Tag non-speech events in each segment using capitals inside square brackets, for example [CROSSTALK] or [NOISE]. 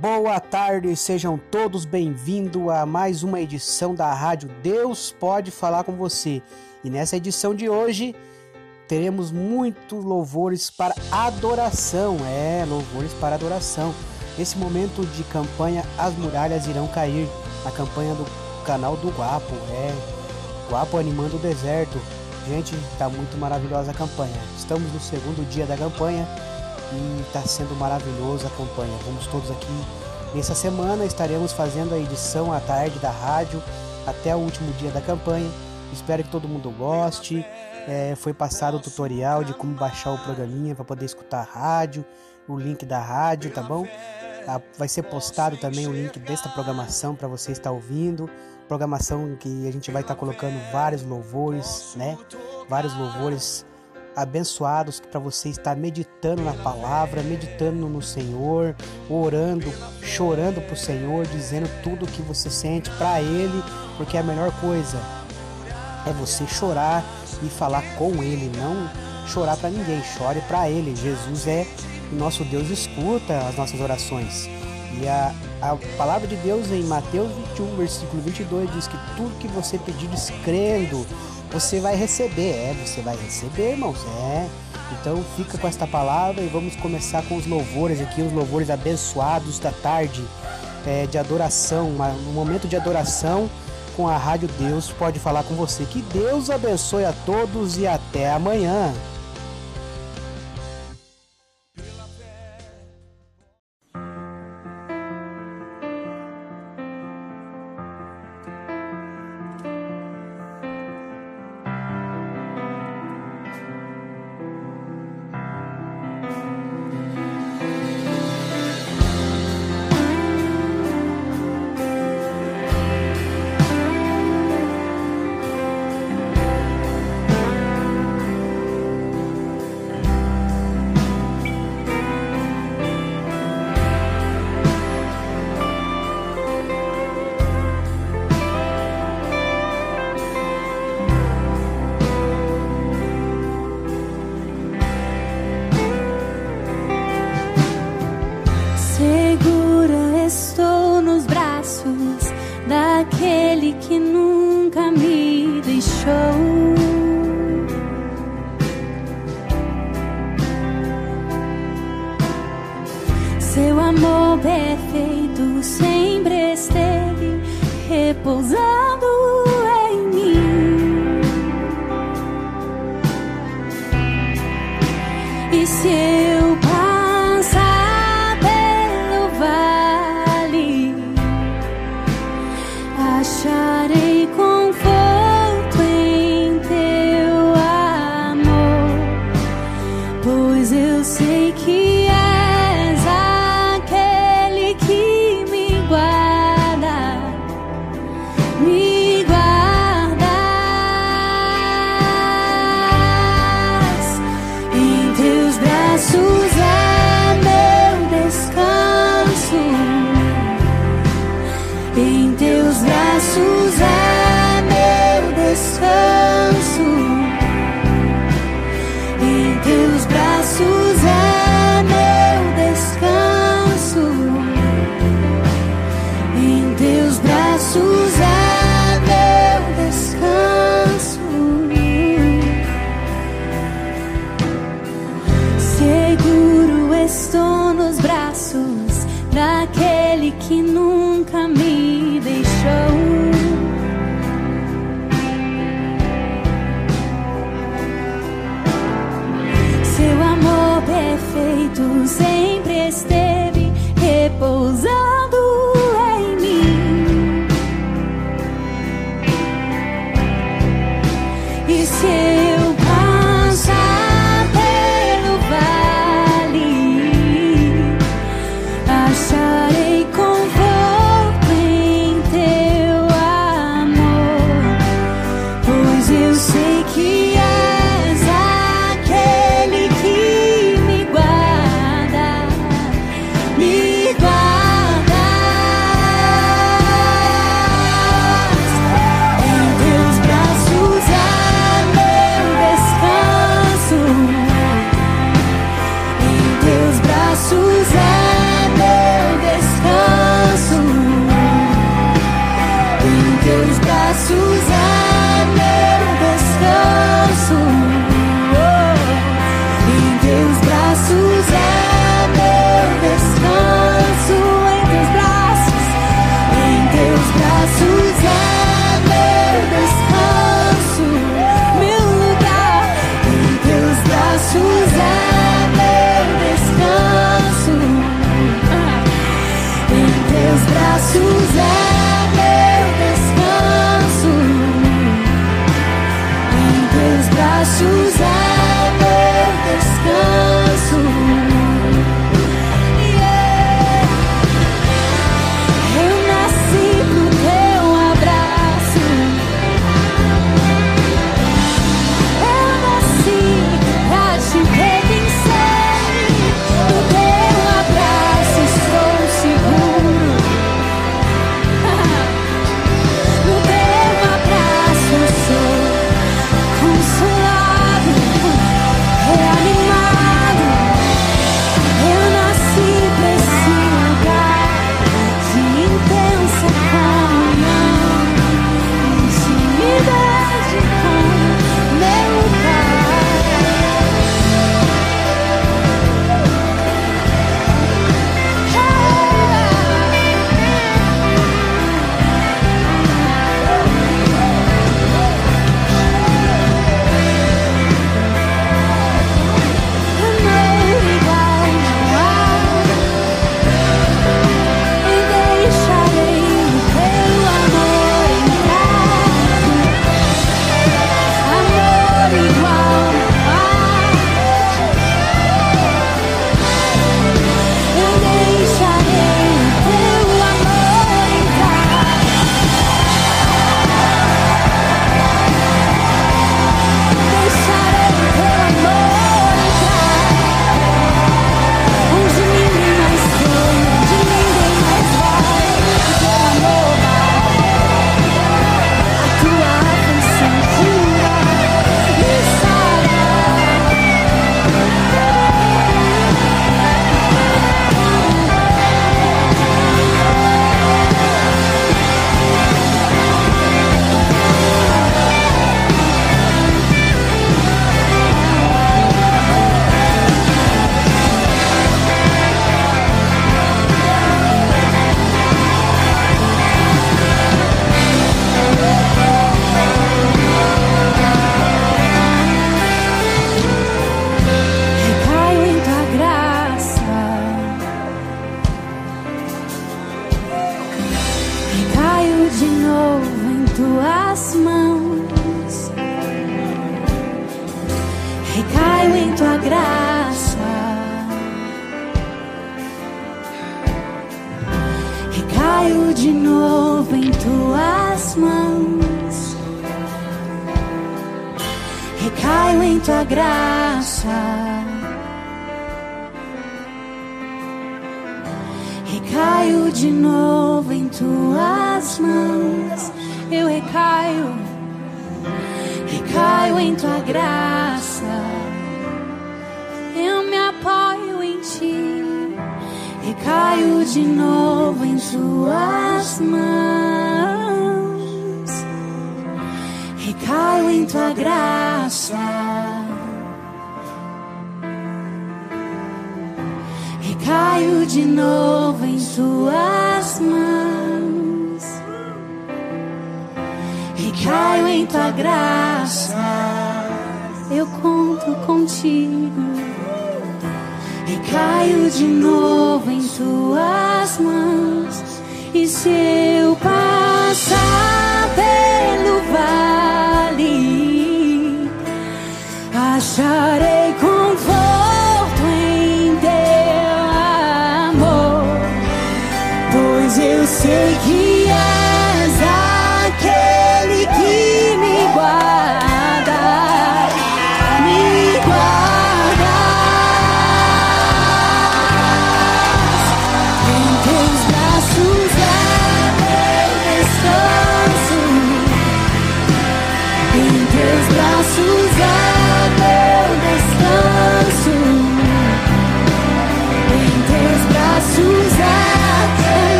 Boa tarde, sejam todos bem-vindos a mais uma edição da Rádio Deus Pode Falar com Você. E nessa edição de hoje teremos muitos louvores para adoração. É, louvores para adoração. Nesse momento de campanha, as muralhas irão cair. A campanha do canal do Guapo. É, Guapo animando o deserto. Gente, tá muito maravilhosa a campanha. Estamos no segundo dia da campanha e está sendo maravilhosa a campanha. Vamos todos aqui nessa semana estaremos fazendo a edição à tarde da rádio até o último dia da campanha. Espero que todo mundo goste. É, foi passado o tutorial de como baixar o programinha para poder escutar a rádio, o link da rádio, tá bom? Ah, vai ser postado também o link desta programação para você estar ouvindo. Programação que a gente vai estar colocando vários louvores, né? Vários louvores abençoados para você estar meditando na palavra, meditando no Senhor, orando, chorando para o Senhor, dizendo tudo o que você sente para Ele, porque a melhor coisa é você chorar e falar com Ele, não chorar para ninguém, chore para Ele. Jesus é nosso Deus escuta as nossas orações. E a, a palavra de Deus em Mateus 21, versículo 22 diz que tudo que você pedir crendo você vai receber, é, você vai receber, irmãos, é. Então fica com esta palavra e vamos começar com os louvores aqui, os louvores abençoados da tarde é, de adoração, um momento de adoração com a Rádio Deus pode falar com você. Que Deus abençoe a todos e até amanhã.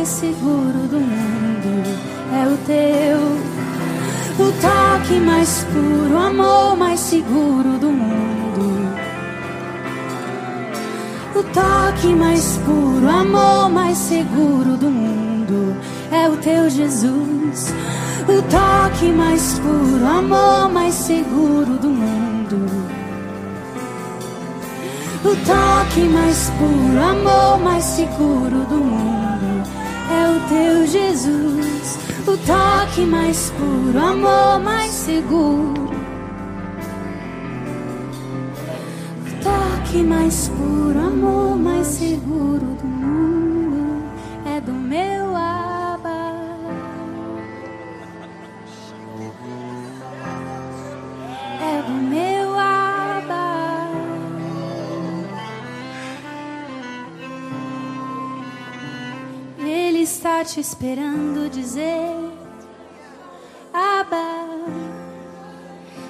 Mais seguro do mundo é o teu. O toque mais puro, o amor mais seguro do mundo. O toque mais puro, o amor mais seguro do mundo é o teu Jesus. O toque mais puro, o amor mais seguro do mundo. O toque mais puro, amor mais seguro do mundo o teu Jesus. O toque mais puro, o amor mais seguro. O toque mais puro, o amor mais seguro do te esperando dizer Abba,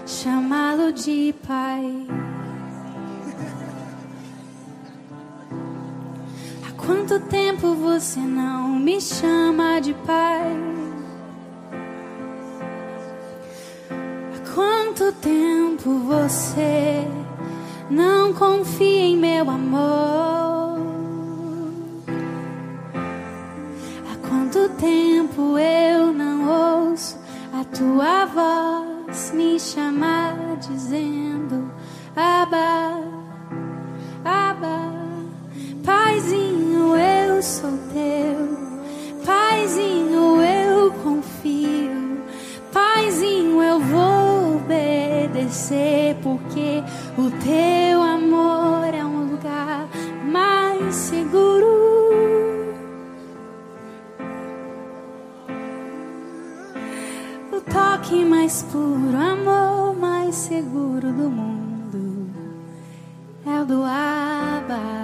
chamá-lo de pai. [LAUGHS] Há quanto tempo você não me chama de pai? Há quanto tempo você não confia em meu amor? tempo eu não ouço a tua voz me chamar dizendo aba aba. Paizinho, eu sou teu, Paizinho, eu confio, Paizinho, eu vou obedecer, porque o teu amor é um lugar mais seguro. toque mais puro, amor mais seguro do mundo é o do Abba.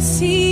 see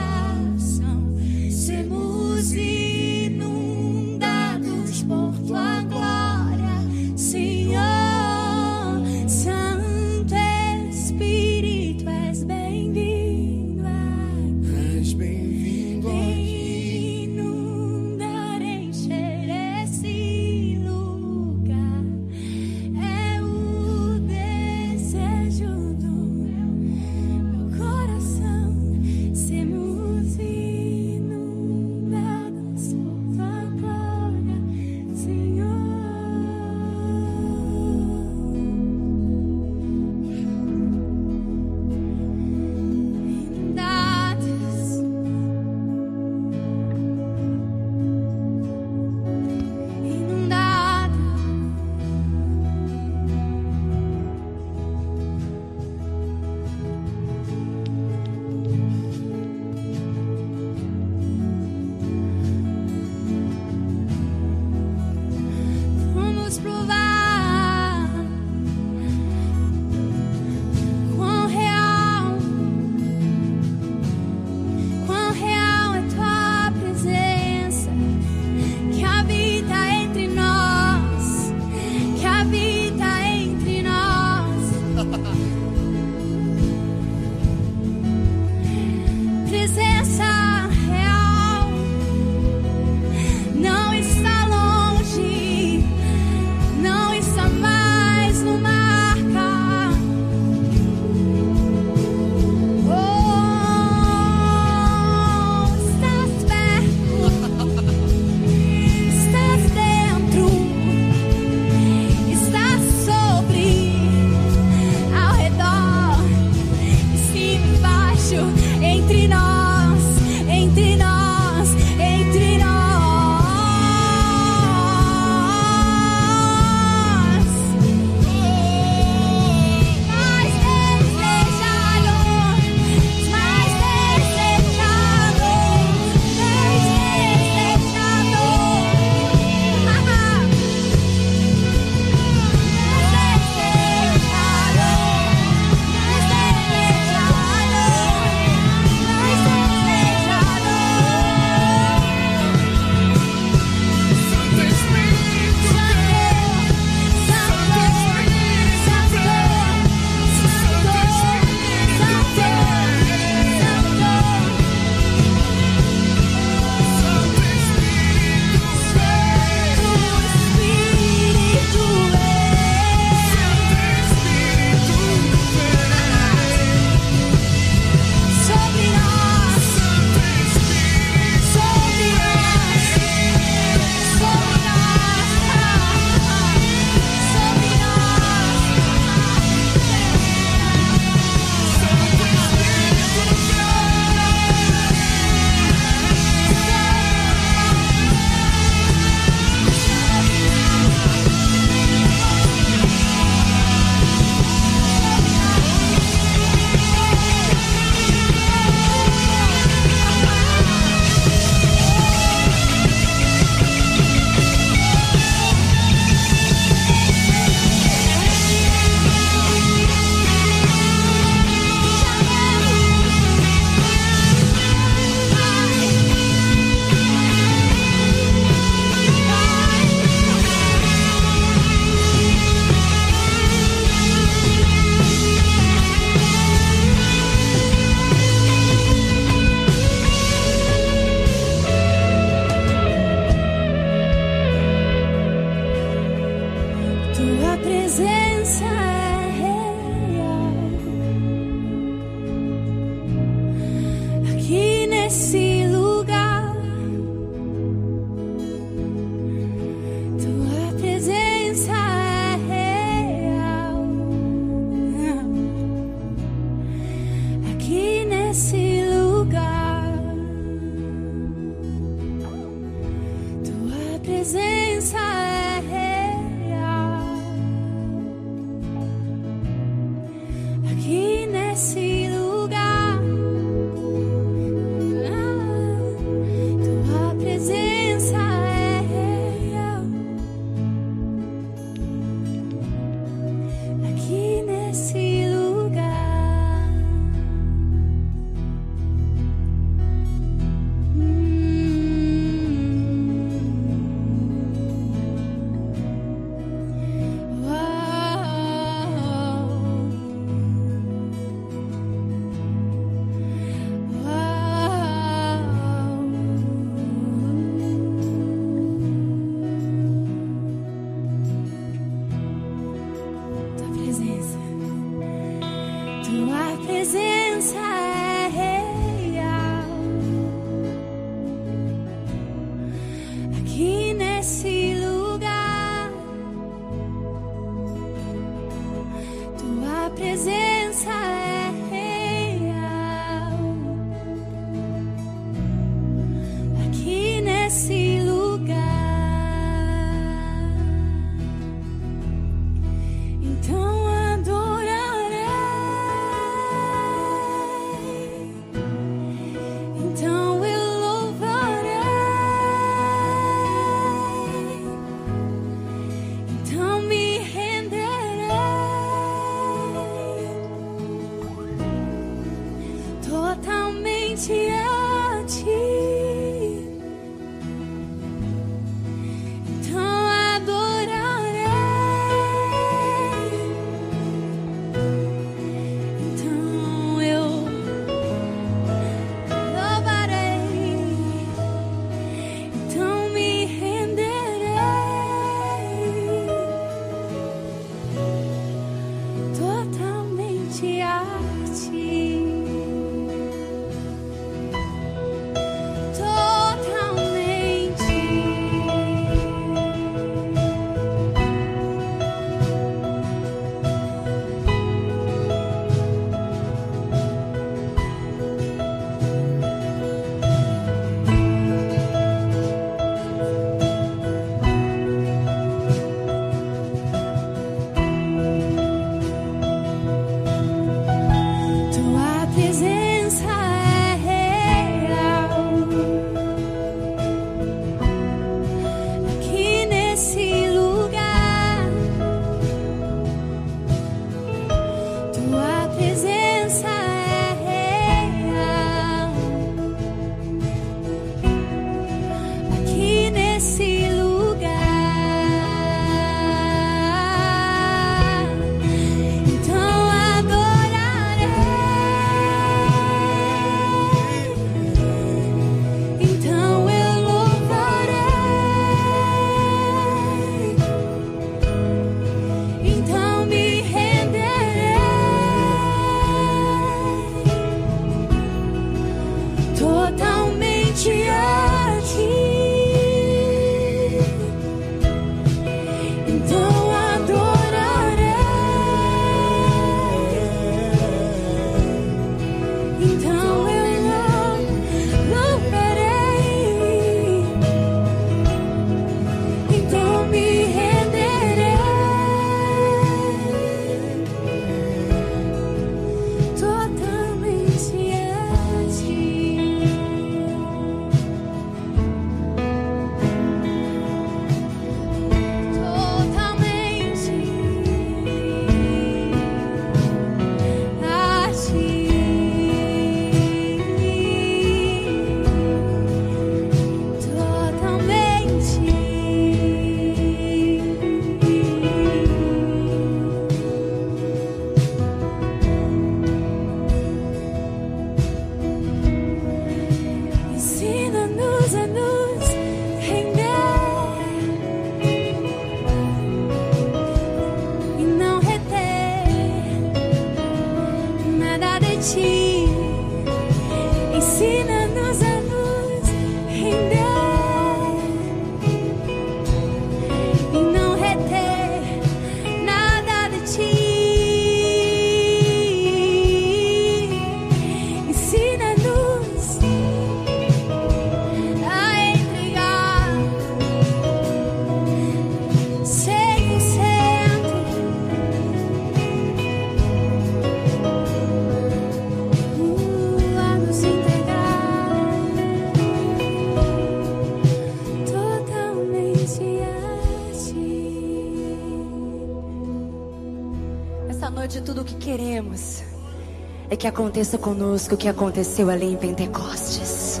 que aconteça conosco o que aconteceu ali em Pentecostes.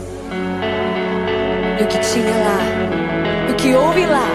E o que tinha lá, o que houve lá,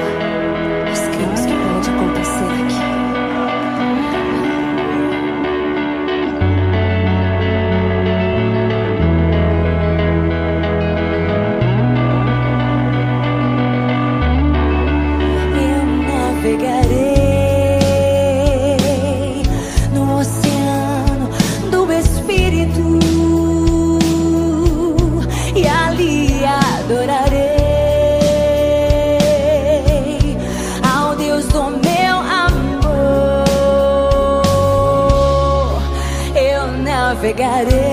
got it.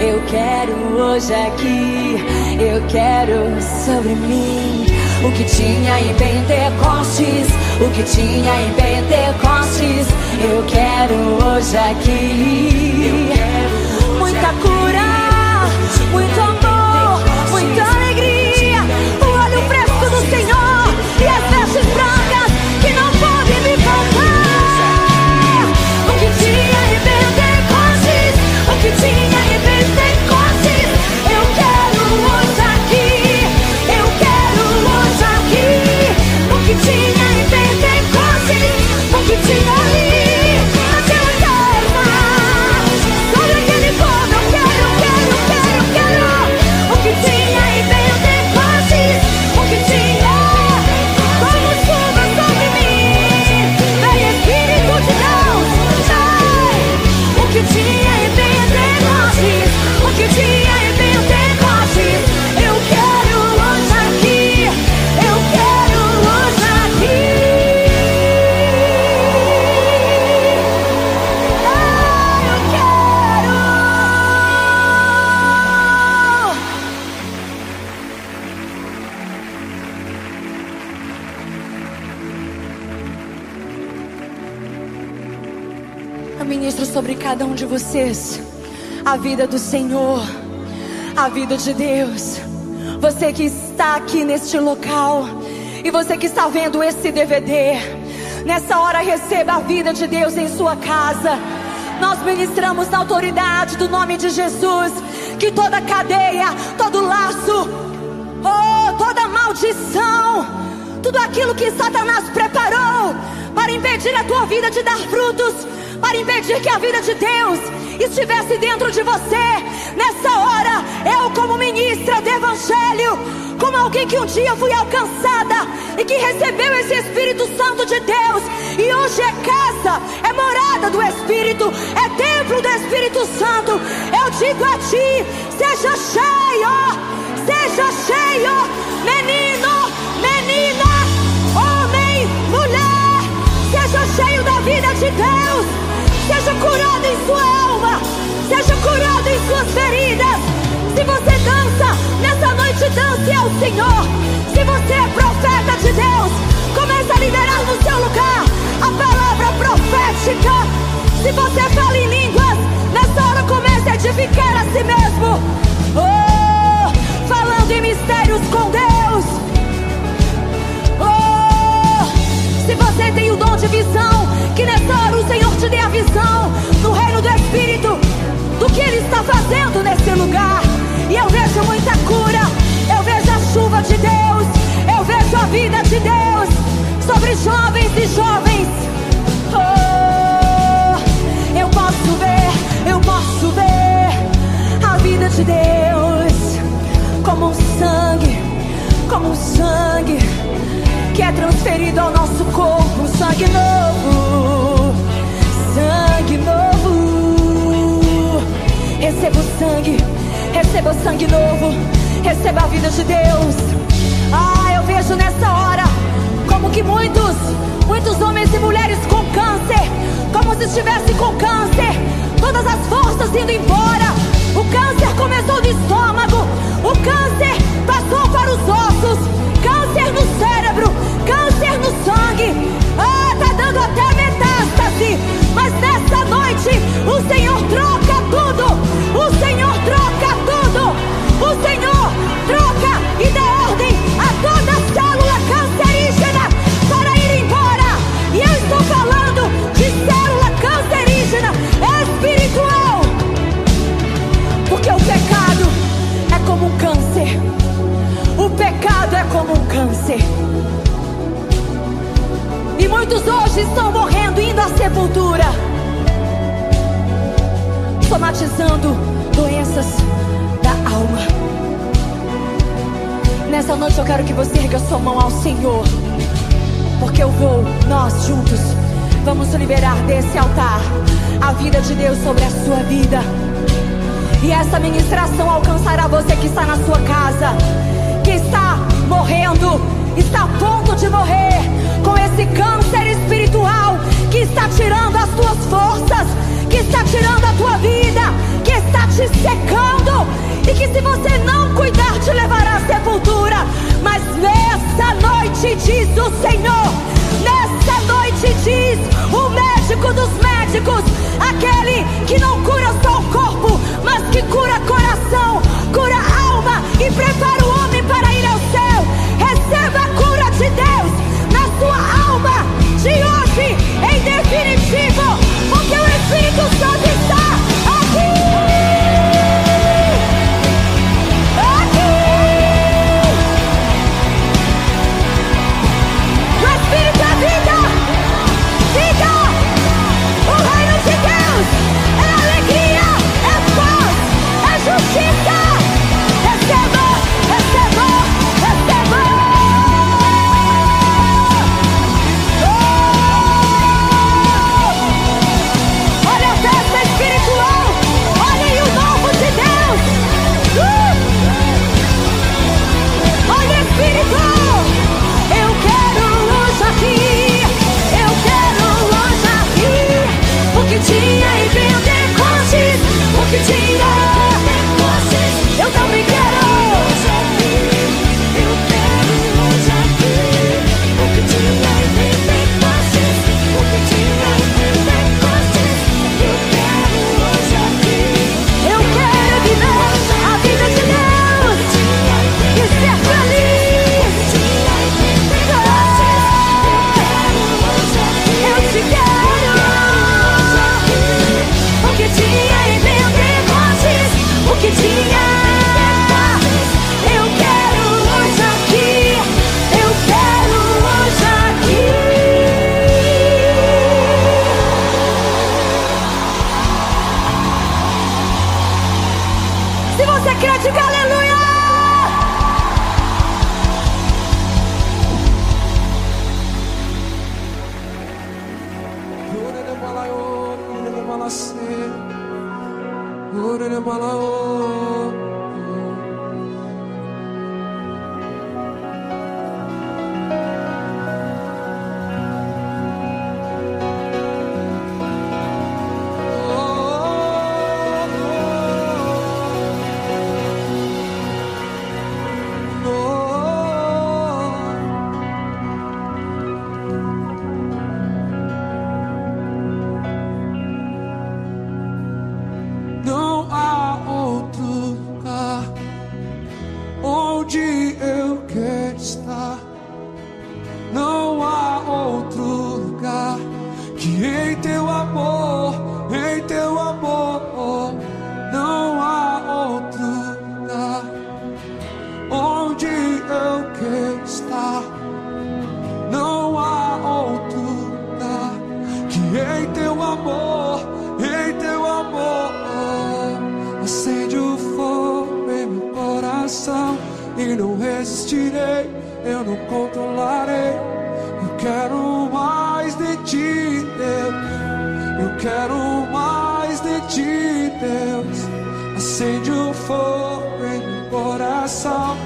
Eu quero hoje aqui, eu quero sobre mim. O que tinha em Pentecostes, o que tinha em Pentecostes, eu quero hoje aqui. Quero hoje Muita aqui. cura, muito amor. see I vocês a vida do Senhor, a vida de Deus. Você que está aqui neste local e você que está vendo esse DVD, nessa hora receba a vida de Deus em sua casa. Nós ministramos na autoridade do nome de Jesus que toda cadeia, todo laço, oh, toda maldição, tudo aquilo que Satanás preparou para impedir a tua vida de dar frutos, para impedir que a vida de Deus estivesse dentro de você, nessa hora, eu, como ministra do Evangelho, como alguém que um dia fui alcançada e que recebeu esse Espírito Santo de Deus, e hoje é casa, é morada do Espírito, é templo do Espírito Santo. Eu digo a ti: seja cheio, seja cheio, menino, vida de Deus. Seja curado em sua alma. Seja curado em suas feridas. Se você dança, nessa noite dance ao Senhor. Se você é profeta de Deus, comece a liderar no seu lugar a palavra profética. Se você fala em línguas, nessa hora comece a edificar a si mesmo. Oh, falando em mistérios com Deus. Se você tem o dom de visão, que nessa hora o Senhor te dê a visão no reino do Espírito do que Ele está fazendo nesse lugar. E eu vejo muita cura, eu vejo a chuva de Deus, eu vejo a vida de Deus sobre jovens e jovens. Oh, eu posso ver, eu posso ver a vida de Deus como um sangue, como um sangue que é transferido ao nosso corpo, sangue novo, sangue novo. Receba o sangue, receba o sangue novo, receba a vida de Deus. Ah, eu vejo nessa hora como que muitos, muitos homens e mulheres com câncer, como se estivessem com câncer, todas as forças indo embora. O câncer começou no estômago, o câncer passou para os ossos, câncer no cérebro, câncer no sangue. Ah, tá dando até somatizando doenças da alma. Nessa noite eu quero que você erga sua mão ao Senhor, porque eu vou, nós juntos, vamos liberar desse altar a vida de Deus sobre a sua vida. E essa ministração alcançará você que está na sua casa, que está morrendo, está a ponto de morrer com esse câncer espiritual que está tirando as tuas forças, que está tirando a tua vida, que está te secando e que se você não cuidar te levará à sepultura. Mas nessa noite diz o Senhor, nessa noite diz o médico dos médicos, aquele que não cura só o corpo, mas que cura coração, cura alma e prepara o homem para ir ao céu. Receba a cura de Deus na sua alma de hoje, definitivo, porque o Espírito Santo está aqui. controlarei. Eu quero mais de ti, Deus. Eu quero mais de ti, Deus. Acende o fogo em meu coração.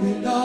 Amor é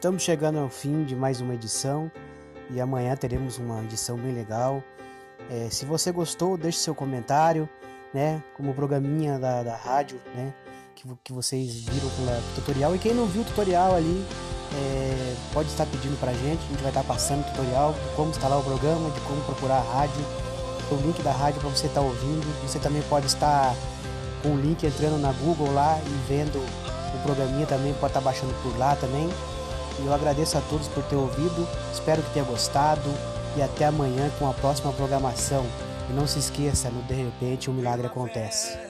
Estamos chegando ao fim de mais uma edição e amanhã teremos uma edição bem legal. É, se você gostou, deixe seu comentário, né? Como programinha da, da rádio, né? Que, que vocês viram pelo tutorial. E quem não viu o tutorial ali, é, pode estar pedindo pra gente. A gente vai estar passando o tutorial de como instalar o programa, de como procurar a rádio, o link da rádio para você estar ouvindo. Você também pode estar com o link entrando na Google lá e vendo o programinha também, pode estar baixando por lá também. E eu agradeço a todos por ter ouvido, espero que tenha gostado e até amanhã com a próxima programação. E não se esqueça, no De Repente um milagre acontece.